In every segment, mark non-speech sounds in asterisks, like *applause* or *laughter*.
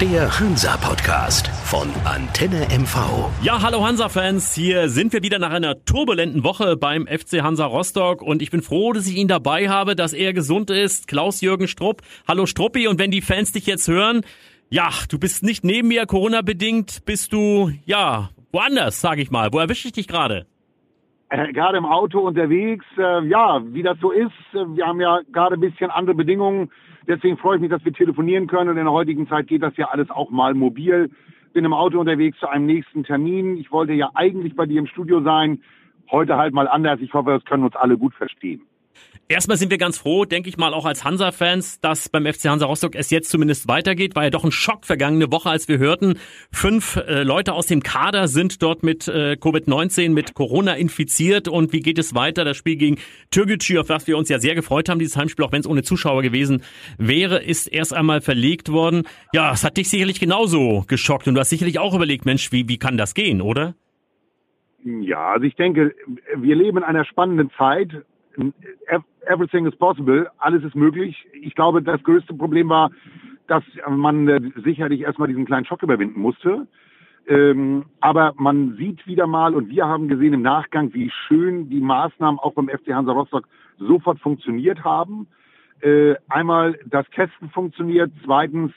Der Hansa-Podcast von Antenne MV. Ja, hallo Hansa-Fans. Hier sind wir wieder nach einer turbulenten Woche beim FC Hansa Rostock und ich bin froh, dass ich ihn dabei habe, dass er gesund ist. Klaus-Jürgen Strupp. Hallo Struppi und wenn die Fans dich jetzt hören, ja, du bist nicht neben mir Corona-bedingt, bist du, ja, woanders, sag ich mal. Wo erwische ich dich gerade? Äh, gerade im Auto unterwegs, äh, ja, wie das so ist. Äh, wir haben ja gerade ein bisschen andere Bedingungen. Deswegen freue ich mich, dass wir telefonieren können. Und in der heutigen Zeit geht das ja alles auch mal mobil. Bin im Auto unterwegs zu einem nächsten Termin. Ich wollte ja eigentlich bei dir im Studio sein. Heute halt mal anders. Ich hoffe, das können uns alle gut verstehen. Erstmal sind wir ganz froh, denke ich mal, auch als Hansa-Fans, dass beim FC Hansa Rostock es jetzt zumindest weitergeht. War ja doch ein Schock vergangene Woche, als wir hörten, fünf äh, Leute aus dem Kader sind dort mit äh, Covid-19, mit Corona infiziert. Und wie geht es weiter? Das Spiel gegen Türkgücü, auf das wir uns ja sehr gefreut haben, dieses Heimspiel, auch wenn es ohne Zuschauer gewesen wäre, ist erst einmal verlegt worden. Ja, es hat dich sicherlich genauso geschockt und du hast sicherlich auch überlegt, Mensch, wie, wie kann das gehen, oder? Ja, also ich denke, wir leben in einer spannenden Zeit everything is possible, alles ist möglich. Ich glaube, das größte Problem war, dass man äh, sicherlich erstmal diesen kleinen Schock überwinden musste. Ähm, aber man sieht wieder mal und wir haben gesehen im Nachgang, wie schön die Maßnahmen auch beim FC Hansa Rostock sofort funktioniert haben. Äh, einmal das Testen funktioniert, zweitens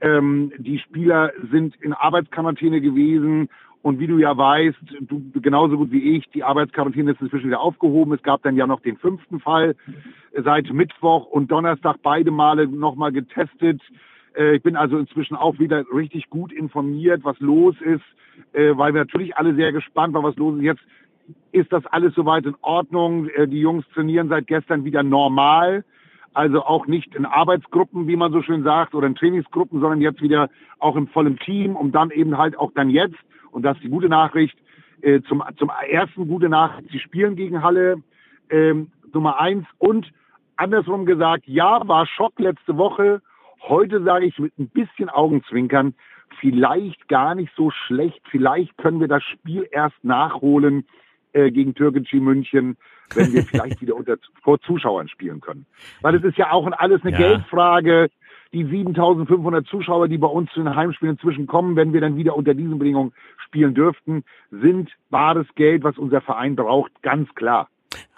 ähm, die Spieler sind in Arbeitsquarantäne gewesen und wie du ja weißt, du genauso gut wie ich, die Arbeitsquarantäne ist inzwischen wieder aufgehoben. Es gab dann ja noch den fünften Fall seit Mittwoch und Donnerstag beide Male nochmal getestet. Äh, ich bin also inzwischen auch wieder richtig gut informiert, was los ist, äh, weil wir natürlich alle sehr gespannt waren, was los ist. Jetzt ist das alles soweit in Ordnung. Äh, die Jungs trainieren seit gestern wieder normal. Also auch nicht in Arbeitsgruppen, wie man so schön sagt, oder in Trainingsgruppen, sondern jetzt wieder auch im vollen Team, um dann eben halt auch dann jetzt und das ist die gute Nachricht. Äh, zum, zum ersten gute Nachricht, sie spielen gegen Halle ähm, Nummer eins. Und andersrum gesagt, ja, war Schock letzte Woche. Heute sage ich mit ein bisschen Augenzwinkern, vielleicht gar nicht so schlecht. Vielleicht können wir das Spiel erst nachholen äh, gegen Türkgücü München, wenn wir *laughs* vielleicht wieder unter, vor Zuschauern spielen können. Weil es ist ja auch alles eine ja. Geldfrage die 7500 Zuschauer, die bei uns zu den Heimspielen inzwischen kommen, wenn wir dann wieder unter diesen Bedingungen spielen dürften, sind bares Geld, was unser Verein braucht, ganz klar.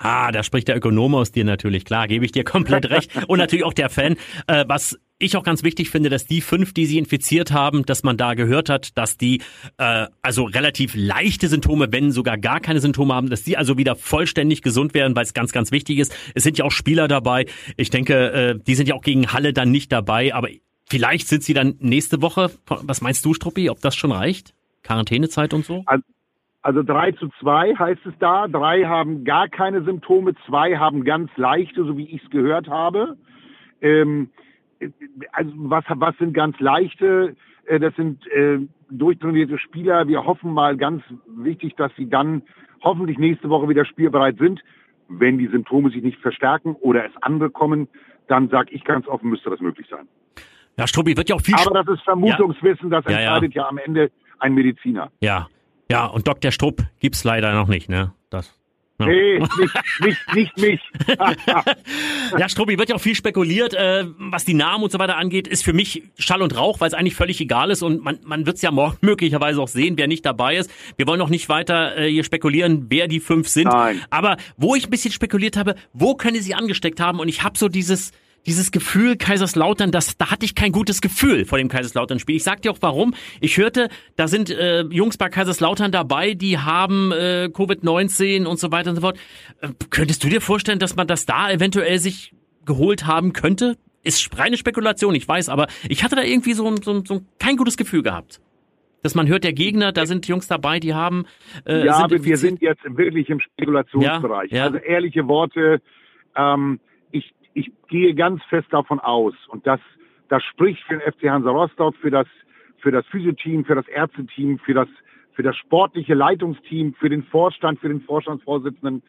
Ah, da spricht der Ökonom aus dir natürlich, klar, gebe ich dir komplett recht. Und natürlich auch der Fan. Äh, was ich auch ganz wichtig finde, dass die fünf, die sie infiziert haben, dass man da gehört hat, dass die äh, also relativ leichte Symptome, wenn sogar gar keine Symptome haben, dass die also wieder vollständig gesund werden, weil es ganz, ganz wichtig ist. Es sind ja auch Spieler dabei. Ich denke, äh, die sind ja auch gegen Halle dann nicht dabei, aber vielleicht sind sie dann nächste Woche. Was meinst du, Struppi, ob das schon reicht? Quarantänezeit und so? Also also drei zu zwei heißt es da. Drei haben gar keine Symptome, zwei haben ganz leichte, so wie ich es gehört habe. Ähm, also was, was sind ganz leichte? Äh, das sind äh, durchtrainierte Spieler. Wir hoffen mal ganz wichtig, dass sie dann hoffentlich nächste Woche wieder spielbereit sind. Wenn die Symptome sich nicht verstärken oder es andere kommen, dann sage ich ganz offen, müsste das möglich sein. Ja, Struppi wird ja auch viel. Aber das ist Vermutungswissen, das entscheidet ja, ja. ja am Ende ein Mediziner. Ja, ja, und Dr. Strupp gibt's leider noch nicht, ne? Das. Ja. Nee, nicht, nicht, nicht mich. *laughs* ja, Struppi, wird ja auch viel spekuliert, äh, was die Namen und so weiter angeht, ist für mich Schall und Rauch, weil es eigentlich völlig egal ist und man, man wird es ja morgen *laughs* möglicherweise auch sehen, wer nicht dabei ist. Wir wollen noch nicht weiter äh, hier spekulieren, wer die fünf sind. Nein. Aber wo ich ein bisschen spekuliert habe, wo können sie angesteckt haben und ich habe so dieses dieses Gefühl Kaiserslautern, das, da hatte ich kein gutes Gefühl vor dem Kaiserslautern-Spiel. Ich sag dir auch warum. Ich hörte, da sind äh, Jungs bei Kaiserslautern dabei, die haben äh, Covid-19 und so weiter und so fort. Äh, könntest du dir vorstellen, dass man das da eventuell sich geholt haben könnte? Ist reine Spekulation, ich weiß, aber ich hatte da irgendwie so, so, so kein gutes Gefühl gehabt. Dass man hört, der Gegner, da sind Jungs dabei, die haben. Äh, ja, aber wir sind jetzt wirklich im Spekulationsbereich. Ja, ja. Also ehrliche Worte. Ähm, ich gehe ganz fest davon aus, und das, das spricht für den FC Hansa Rostock, für das, für das Physioteam, für das Ärzteteam, für das, für das sportliche Leitungsteam, für den Vorstand, für den Vorstandsvorsitzenden.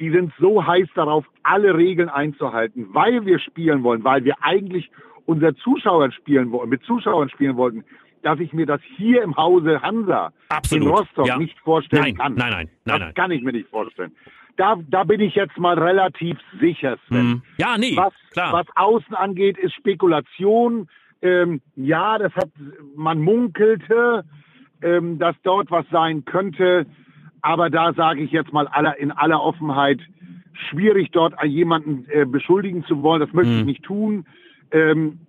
Die sind so heiß darauf, alle Regeln einzuhalten, weil wir spielen wollen, weil wir eigentlich unser Zuschauern spielen wollen, mit Zuschauern spielen wollten, dass ich mir das hier im Hause Hansa Absolut. in Rostock ja. nicht vorstellen nein, kann. Nein, nein, nein, das kann ich mir nicht vorstellen da, da bin ich jetzt mal relativ sicher, Sven. Hm. Ja, nee, was, klar. Was außen angeht, ist Spekulation. Ähm, ja, das hat, man munkelte, ähm, dass dort was sein könnte. Aber da sage ich jetzt mal aller, in aller Offenheit, schwierig dort jemanden äh, beschuldigen zu wollen. Das möchte mhm. ich nicht tun. Ähm,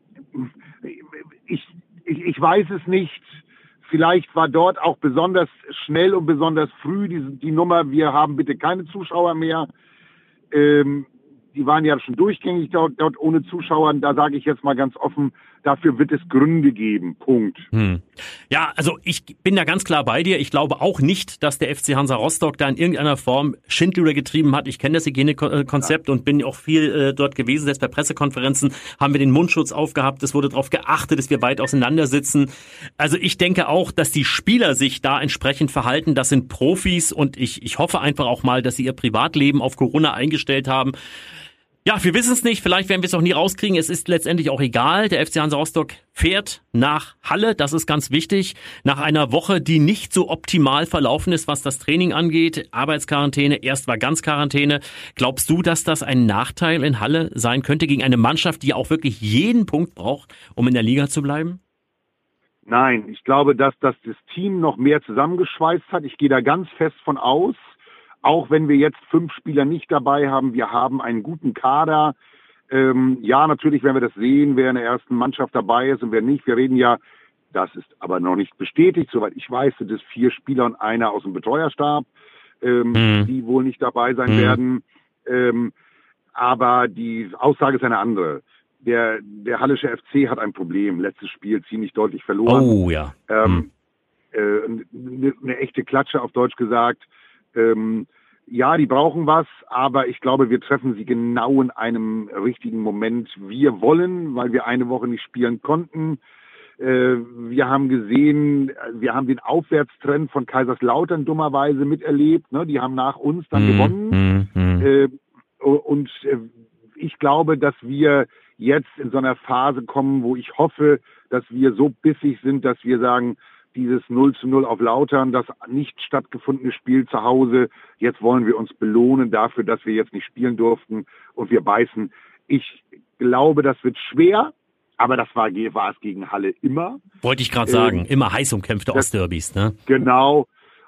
ich, ich, ich weiß es nicht. Vielleicht war dort auch besonders schnell und besonders früh die, die Nummer, wir haben bitte keine Zuschauer mehr. Ähm, die waren ja schon durchgängig dort, dort ohne Zuschauer. Da sage ich jetzt mal ganz offen, dafür wird es Gründe geben. Punkt. Hm. Ja, also ich bin da ganz klar bei dir. Ich glaube auch nicht, dass der FC Hansa Rostock da in irgendeiner Form Schindluder getrieben hat. Ich kenne das Hygienekonzept ja. und bin auch viel äh, dort gewesen. Selbst bei Pressekonferenzen haben wir den Mundschutz aufgehabt. Es wurde darauf geachtet, dass wir weit auseinandersitzen. Also ich denke auch, dass die Spieler sich da entsprechend verhalten. Das sind Profis und ich, ich hoffe einfach auch mal, dass sie ihr Privatleben auf Corona eingestellt haben. Ja, wir wissen es nicht. Vielleicht werden wir es auch nie rauskriegen. Es ist letztendlich auch egal. Der FC Hansa Rostock fährt nach Halle. Das ist ganz wichtig. Nach einer Woche, die nicht so optimal verlaufen ist, was das Training angeht. Arbeitsquarantäne. Erst war ganz Quarantäne. Glaubst du, dass das ein Nachteil in Halle sein könnte gegen eine Mannschaft, die auch wirklich jeden Punkt braucht, um in der Liga zu bleiben? Nein, ich glaube, dass das das Team noch mehr zusammengeschweißt hat. Ich gehe da ganz fest von aus. Auch wenn wir jetzt fünf Spieler nicht dabei haben, wir haben einen guten Kader. Ähm, ja, natürlich werden wir das sehen, wer in der ersten Mannschaft dabei ist und wer nicht. Wir reden ja, das ist aber noch nicht bestätigt, soweit ich weiß, sind es vier Spieler und einer aus dem Betreuerstab, ähm, mhm. die wohl nicht dabei sein mhm. werden. Ähm, aber die Aussage ist eine andere. Der, der Hallische FC hat ein Problem. Letztes Spiel ziemlich deutlich verloren. Oh ja. Ähm, mhm. äh, eine, eine echte Klatsche auf Deutsch gesagt. Ähm, ja, die brauchen was, aber ich glaube, wir treffen sie genau in einem richtigen Moment. Wir wollen, weil wir eine Woche nicht spielen konnten. Äh, wir haben gesehen, wir haben den Aufwärtstrend von Kaiserslautern dummerweise miterlebt. Ne? Die haben nach uns dann mm, gewonnen. Mm, mm. Äh, und äh, ich glaube, dass wir jetzt in so einer Phase kommen, wo ich hoffe, dass wir so bissig sind, dass wir sagen, dieses 0 zu 0 auf Lautern, das nicht stattgefundene Spiel zu Hause. Jetzt wollen wir uns belohnen dafür, dass wir jetzt nicht spielen durften und wir beißen. Ich glaube, das wird schwer, aber das war, war es gegen Halle immer. Wollte ich gerade sagen, ähm, immer heiß umkämpfte Ostderbys, ne? Genau.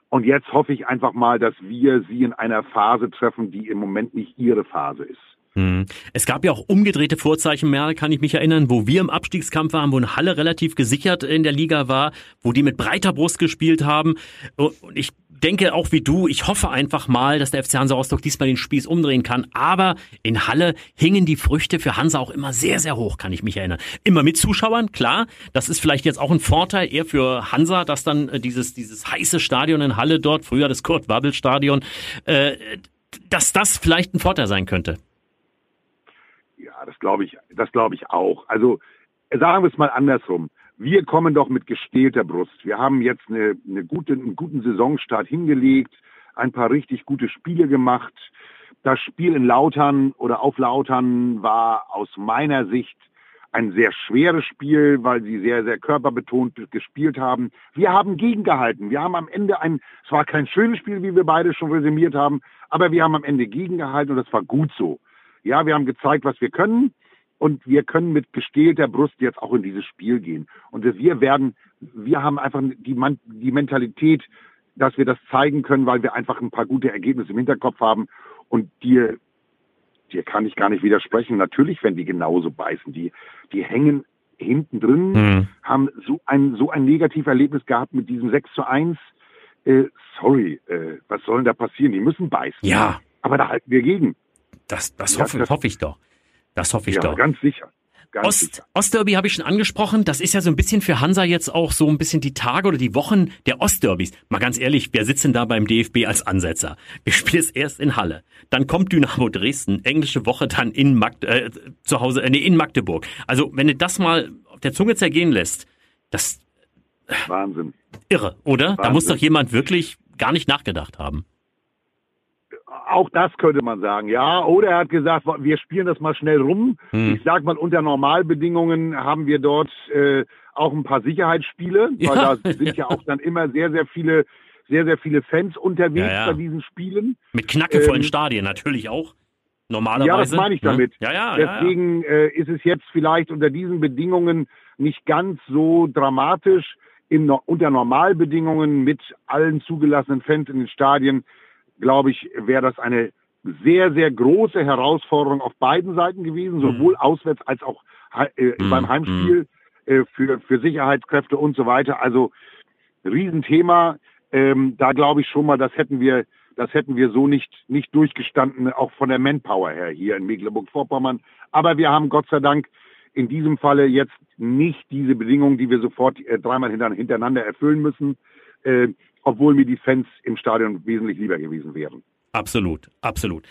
Und jetzt hoffe ich einfach mal, dass wir sie in einer Phase treffen, die im Moment nicht ihre Phase ist. Hm. Es gab ja auch umgedrehte Vorzeichen mehr, kann ich mich erinnern, wo wir im Abstiegskampf waren, wo eine Halle relativ gesichert in der Liga war, wo die mit breiter Brust gespielt haben. Und ich denke auch wie du, ich hoffe einfach mal, dass der FC Hansa Rostock diesmal den Spieß umdrehen kann. Aber in Halle hingen die Früchte für Hansa auch immer sehr, sehr hoch, kann ich mich erinnern. Immer mit Zuschauern, klar. Das ist vielleicht jetzt auch ein Vorteil eher für Hansa, dass dann äh, dieses, dieses heiße Stadion in Halle dort, früher das Kurt-Wabbel-Stadion, äh, dass das vielleicht ein Vorteil sein könnte das glaube ich, das glaube ich auch. Also sagen wir es mal andersrum. Wir kommen doch mit gestählter Brust. Wir haben jetzt eine, eine gute, einen guten Saisonstart hingelegt, ein paar richtig gute Spiele gemacht. Das Spiel in Lautern oder auf Lautern war aus meiner Sicht ein sehr schweres Spiel, weil sie sehr, sehr körperbetont gespielt haben. Wir haben gegengehalten. Wir haben am Ende ein, es war kein schönes Spiel, wie wir beide schon resümiert haben, aber wir haben am Ende gegengehalten und das war gut so. Ja, wir haben gezeigt, was wir können und wir können mit gestählter Brust jetzt auch in dieses Spiel gehen. Und wir werden, wir haben einfach die, die Mentalität, dass wir das zeigen können, weil wir einfach ein paar gute Ergebnisse im Hinterkopf haben. Und dir, dir kann ich gar nicht widersprechen. Natürlich, wenn die genauso beißen, die, die hängen hinten drin, mhm. haben so ein, so ein Negativerlebnis gehabt mit diesem 6 zu 1. Äh, sorry, äh, was soll denn da passieren? Die müssen beißen. Ja. Aber da halten wir gegen. Das, das, ja, hoffe, das hoffe ich doch. Das hoffe ich ja, doch. Ganz sicher. Ganz Ost, sicher. Ostderby habe ich schon angesprochen. Das ist ja so ein bisschen für Hansa jetzt auch so ein bisschen die Tage oder die Wochen der Ostderbys. Mal ganz ehrlich, wer sitzt denn da beim DFB als Ansetzer? Wir spielen es erst in Halle. Dann kommt Dynamo Dresden, englische Woche dann in Magd äh, zu Hause, äh, nee, in Magdeburg. Also, wenn du das mal auf der Zunge zergehen lässt, das Wahnsinn. Irre, oder? Wahnsinn. Da muss doch jemand wirklich gar nicht nachgedacht haben auch das könnte man sagen, ja. Oder er hat gesagt, wir spielen das mal schnell rum. Hm. Ich sag mal, unter Normalbedingungen haben wir dort äh, auch ein paar Sicherheitsspiele, ja. weil da *laughs* sind ja auch dann immer sehr, sehr viele, sehr, sehr viele Fans unterwegs ja, ja. bei diesen Spielen. Mit knackevollen ähm, Stadien natürlich auch. Normalerweise. Ja, das meine ich ne? damit. Ja, ja, Deswegen. Äh, ist es jetzt vielleicht unter diesen Bedingungen nicht ganz so dramatisch. In, unter Normalbedingungen mit allen zugelassenen Fans in den Stadien, glaube ich, wäre das eine sehr, sehr große Herausforderung auf beiden Seiten gewesen, Mhm. sowohl auswärts als auch äh, Mhm. beim Heimspiel äh, für, für Sicherheitskräfte und so weiter. Also Riesenthema. Ähm, da glaube ich schon mal, das hätten wir, das hätten wir so nicht, nicht durchgestanden, auch von der Manpower her hier in Mecklenburg-Vorpommern. Aber wir haben Gott sei Dank in diesem Falle jetzt nicht diese Bedingungen, die wir sofort äh, dreimal hintereinander erfüllen müssen, äh, obwohl mir die Fans im Stadion wesentlich lieber gewesen wären. Absolut, absolut.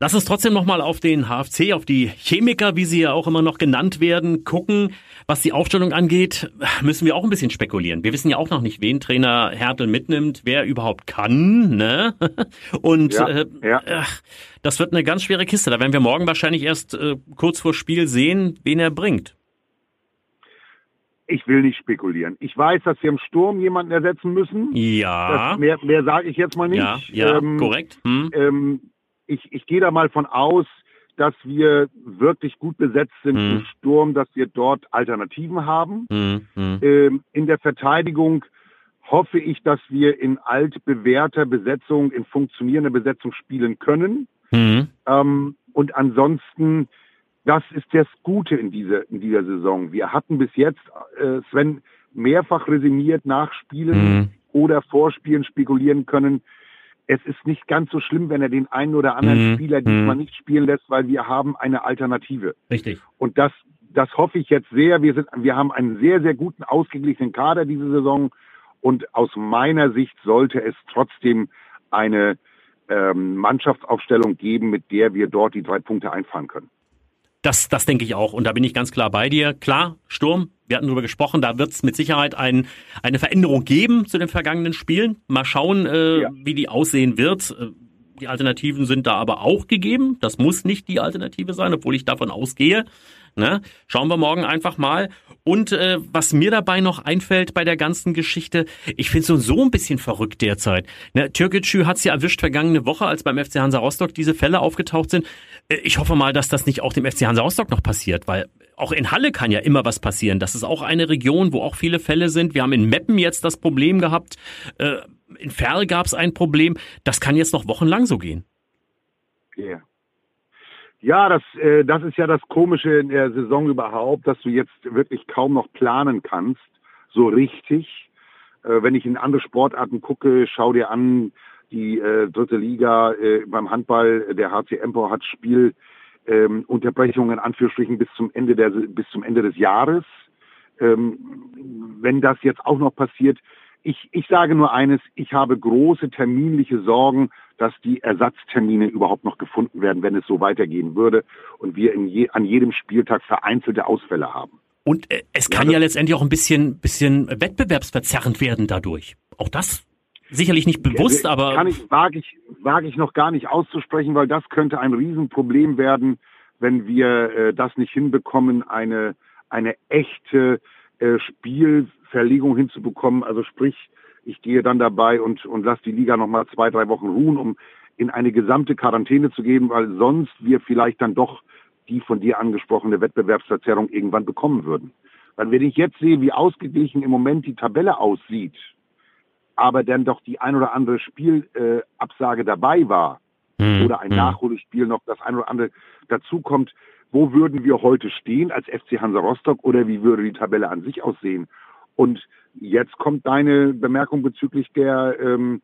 Lass uns trotzdem nochmal auf den HFC, auf die Chemiker, wie sie ja auch immer noch genannt werden, gucken. Was die Aufstellung angeht, müssen wir auch ein bisschen spekulieren. Wir wissen ja auch noch nicht, wen Trainer Hertel mitnimmt, wer überhaupt kann. Ne? *laughs* Und Ja, äh, ja. ach, das wird eine ganz schwere Kiste. Da werden wir morgen wahrscheinlich erst äh, kurz vor Spiel sehen, wen er bringt. Ich will nicht spekulieren. Ich weiß, dass wir im Sturm jemanden ersetzen müssen. Ja, Das, mehr mehr sage ich jetzt mal nicht. ja, ja, Ähm, korrekt. Hm. ähm, ich, ich gehe da mal von aus, dass wir wirklich gut besetzt sind Mhm. im Sturm, dass wir dort Alternativen haben. Hm, hm. Ähm, in der Verteidigung hoffe ich, dass wir in altbewährter Besetzung, in funktionierender Besetzung spielen können. Hm. Ähm, und ansonsten, das ist das Gute in dieser, in dieser Saison. Wir hatten bis jetzt, äh, Sven, mehrfach resigniert nach Spielen Hm. oder Vorspielen spekulieren können. Es ist nicht ganz so schlimm, wenn er den einen oder anderen Mhm. Spieler diesmal Mhm. nicht spielen lässt, weil wir haben eine Alternative. Richtig. Und das, das hoffe ich jetzt sehr. Wir sind, wir haben einen sehr, sehr guten, ausgeglichenen Kader diese Saison. Und aus meiner Sicht sollte es trotzdem eine ähm, Mannschaftsaufstellung geben, mit der wir dort die drei Punkte einfahren können. Das, das denke ich auch. Und da bin ich ganz klar bei dir. Klar, Sturm, wir hatten darüber gesprochen, da wird es mit Sicherheit ein, eine Veränderung geben zu den vergangenen Spielen. Mal schauen, äh, Ja. wie die aussehen wird. Äh, Die Alternativen sind da aber auch gegeben. Das muss nicht die Alternative sein, obwohl ich davon ausgehe. Ne? Schauen wir morgen einfach mal. Und äh, was mir dabei noch einfällt bei der ganzen Geschichte, ich finde so so ein bisschen verrückt derzeit. Ne, Türkgücü hat's ja erwischt vergangene Woche, als beim FC Hansa Rostock diese Fälle aufgetaucht sind. Äh, Ich hoffe mal, dass das nicht auch dem FC Hansa Rostock noch passiert, weil auch in Halle kann ja immer was passieren. Das ist auch eine Region, wo auch viele Fälle sind. Wir haben in Meppen jetzt das Problem gehabt. Äh, in Ferl gab es ein Problem. Das kann jetzt noch wochenlang so gehen. Yeah. Ja, das, äh, das ist ja das Komische in der Saison überhaupt, dass du jetzt wirklich kaum noch planen kannst, so richtig. Äh, wenn ich in andere Sportarten gucke, schau dir an, die äh, dritte Liga äh, beim Handball, der HC Empor hat Spiel ähm, in Anführungsstrichen bis zum Ende der bis zum Ende des Jahres. Ähm, wenn das jetzt auch noch passiert, ich, ich sage nur eines, ich habe große terminliche Sorgen, dass die Ersatztermine überhaupt noch gefunden werden, wenn es so weitergehen würde und wir je, an jedem Spieltag vereinzelte Ausfälle haben. Und äh, es kann Ja, ja, letztendlich auch ein bisschen, bisschen wettbewerbsverzerrend werden dadurch. Auch das sicherlich nicht bewusst, aber kann ich, wage ich, wage ich noch gar nicht auszusprechen, weil das könnte ein Riesenproblem werden, wenn wir äh, das nicht hinbekommen, eine, eine echte äh, Spielverlegung hinzubekommen. Also sprich, ich gehe dann dabei und, und lasse die Liga noch mal zwei, drei Wochen ruhen, um in eine gesamte Quarantäne zu gehen, weil sonst wir vielleicht dann doch die von dir angesprochene Wettbewerbsverzerrung irgendwann bekommen würden. Weil wenn ich jetzt sehe, wie ausgeglichen im Moment die Tabelle aussieht, aber dann doch die ein oder andere Spielabsage äh, dabei war Hm, oder ein hm. Nachholspiel noch das ein oder andere dazukommt, wo würden wir heute stehen als FC Hansa Rostock oder wie würde die Tabelle an sich aussehen? Und jetzt kommt deine Bemerkung bezüglich der ähm,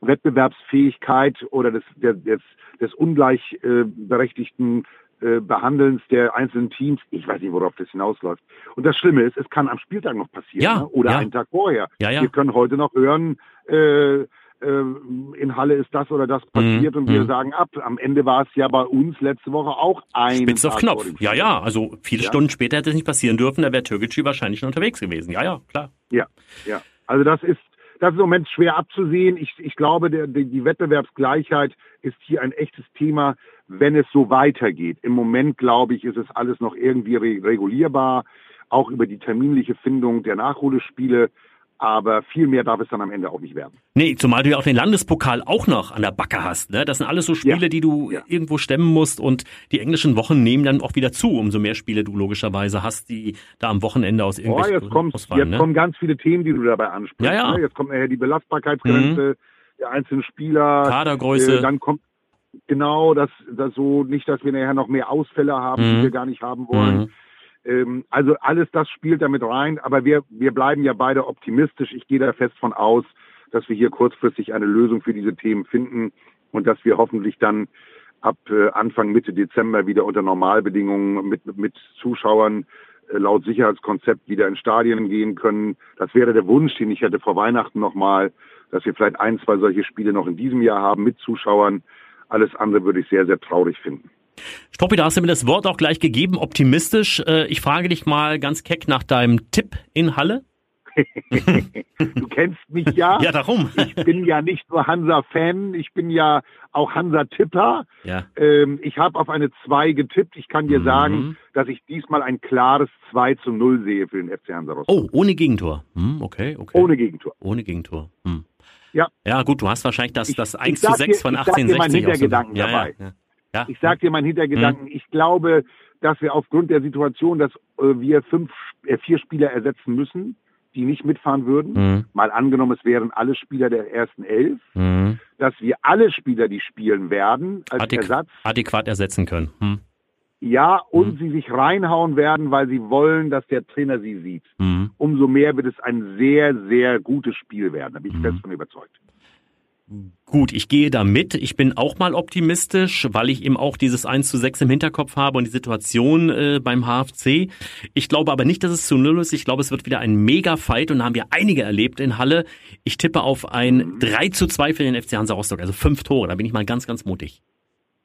Wettbewerbsfähigkeit oder des, der, des, des ungleichberechtigten äh, Behandelns der einzelnen Teams. Ich weiß nicht, worauf das hinausläuft. Und das Schlimme ist, es kann am Spieltag noch passieren Ja, ne? oder ja. einen Tag vorher. Ja, ja. Wir können heute noch hören, äh, äh, in Halle ist das oder das passiert Mhm, und wir mhm. sagen ab. Am Ende war es ja bei uns letzte Woche auch ein Spitz auf Knopf. Ja, ja, also viele Ja. Stunden später hätte es nicht passieren dürfen, da wäre Türkgücü wahrscheinlich schon unterwegs gewesen. Ja, ja, klar. Ja, ja. Also das ist, das ist im Moment schwer abzusehen. Ich, ich glaube, der, die, Wettbewerbsgleichheit ist hier ein echtes Thema, wenn es so weitergeht. Im Moment, glaube ich, ist es alles noch irgendwie re regulierbar, auch über die terminliche Findung der Nachholspiele. Aber viel mehr darf es dann am Ende auch nicht werden. Nee, zumal du ja auch den Landespokal auch noch an der Backe hast. Ne? Das sind alles so Spiele, ja. die du ja. irgendwo stemmen musst und die englischen Wochen nehmen dann auch wieder zu, umso mehr Spiele du logischerweise hast, die da am Wochenende aus irgendwelchen oh, jetzt kommt, ausfallen, Jetzt ne? kommen ganz viele Themen, die du dabei ansprichst. Ja, ja. Ne? Jetzt kommt nachher die Belastbarkeitsgrenze mhm. der einzelnen Spieler. Kadergröße. Äh, dann kommt genau das, das so nicht, dass wir nachher noch mehr Ausfälle haben, mhm. die wir gar nicht haben wollen. Mhm. Ähm, also alles das spielt damit rein, aber wir, wir bleiben ja beide optimistisch. Ich gehe da fest von aus, dass wir hier kurzfristig eine Lösung für diese Themen finden und dass wir hoffentlich dann ab äh, Anfang Mitte Dezember wieder unter Normalbedingungen mit, mit Zuschauern äh, laut Sicherheitskonzept wieder in Stadien gehen können. Das wäre der Wunsch, den ich hätte vor Weihnachten nochmal, dass wir vielleicht ein, zwei solche Spiele noch in diesem Jahr haben mit Zuschauern. Alles andere würde ich sehr, sehr traurig finden. Stoppi, da hast du mir das Wort auch gleich gegeben, optimistisch. Äh, ich frage dich mal ganz keck nach deinem Tipp in Halle. *laughs* du kennst mich ja. *laughs* Ja, darum. ich bin ja nicht nur Hansa-Fan, ich bin ja auch Hansa-Tipper. Ja. Ähm, ich habe auf eine 2 getippt. Ich kann dir mhm. sagen, dass ich diesmal ein klares 2 zu 0 sehe für den FC Hansa Rostock. Oh, ohne Gegentor. Hm, okay, okay. Ohne Gegentor. Ohne Gegentor. Hm. Ja. Ja, gut, du hast wahrscheinlich das, das 1 zu 6 dir, von 1860. Ich sag dir meinen Hintergedanken so. ja, dabei. Ja, ja. Ja. Ich sage dir meinen Hintergedanken. Hm. Ich glaube, dass wir aufgrund der Situation, dass äh, wir fünf, äh, vier Spieler ersetzen müssen, die nicht mitfahren würden, hm. mal angenommen, es wären alle Spieler der ersten elf, hm. dass wir alle Spieler, die spielen werden, als Adäqu Ersatz adäquat ersetzen können. Hm. Ja, und hm. sie sich reinhauen werden, weil sie wollen, dass der Trainer sie sieht. Hm. Umso mehr wird es ein sehr, sehr gutes Spiel werden. Da bin ich hm. fest von überzeugt. Gut, ich gehe da mit. Ich bin auch mal optimistisch, weil ich eben auch dieses 1 zu 6 im Hinterkopf habe und die Situation äh, beim HFC. Ich glaube aber nicht, dass es zu Null ist. Ich glaube, es wird wieder ein Mega-Fight und da haben wir einige erlebt in Halle. Ich tippe auf ein 3 zu 2 für den FC Hansa Rostock, also fünf Tore. Da bin ich mal ganz, ganz mutig.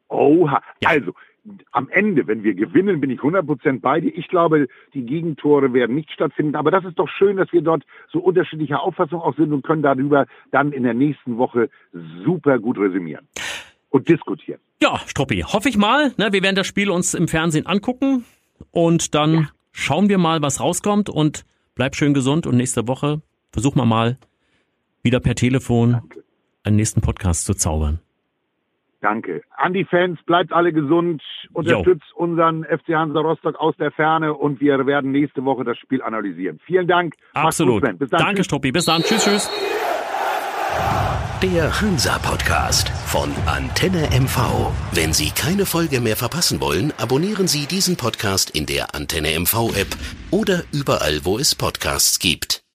Oha, ja. also am Ende, wenn wir gewinnen, bin ich 100% bei dir. Ich glaube, die Gegentore werden nicht stattfinden. Aber das ist doch schön, dass wir dort so unterschiedlicher Auffassung auch sind und können darüber dann in der nächsten Woche super gut resümieren und diskutieren. Ja, Struppi, hoffe ich mal. Ne, wir werden das Spiel uns im Fernsehen angucken und dann ja. schauen wir mal, was rauskommt und bleib schön gesund und nächste Woche versuchen wir mal wieder per Telefon Danke. einen nächsten Podcast zu zaubern. Danke. An die Fans, bleibt alle gesund, unterstützt jo. unseren FC Hansa Rostock aus der Ferne und wir werden nächste Woche das Spiel analysieren. Vielen Dank. Absolut. Gut, Bis dann. Danke, Struppi. Bis dann. Tschüss, tschüss. Der Hansa Podcast von Antenne MV. Wenn Sie keine Folge mehr verpassen wollen, abonnieren Sie diesen Podcast in der Antenne MV App oder überall, wo es Podcasts gibt.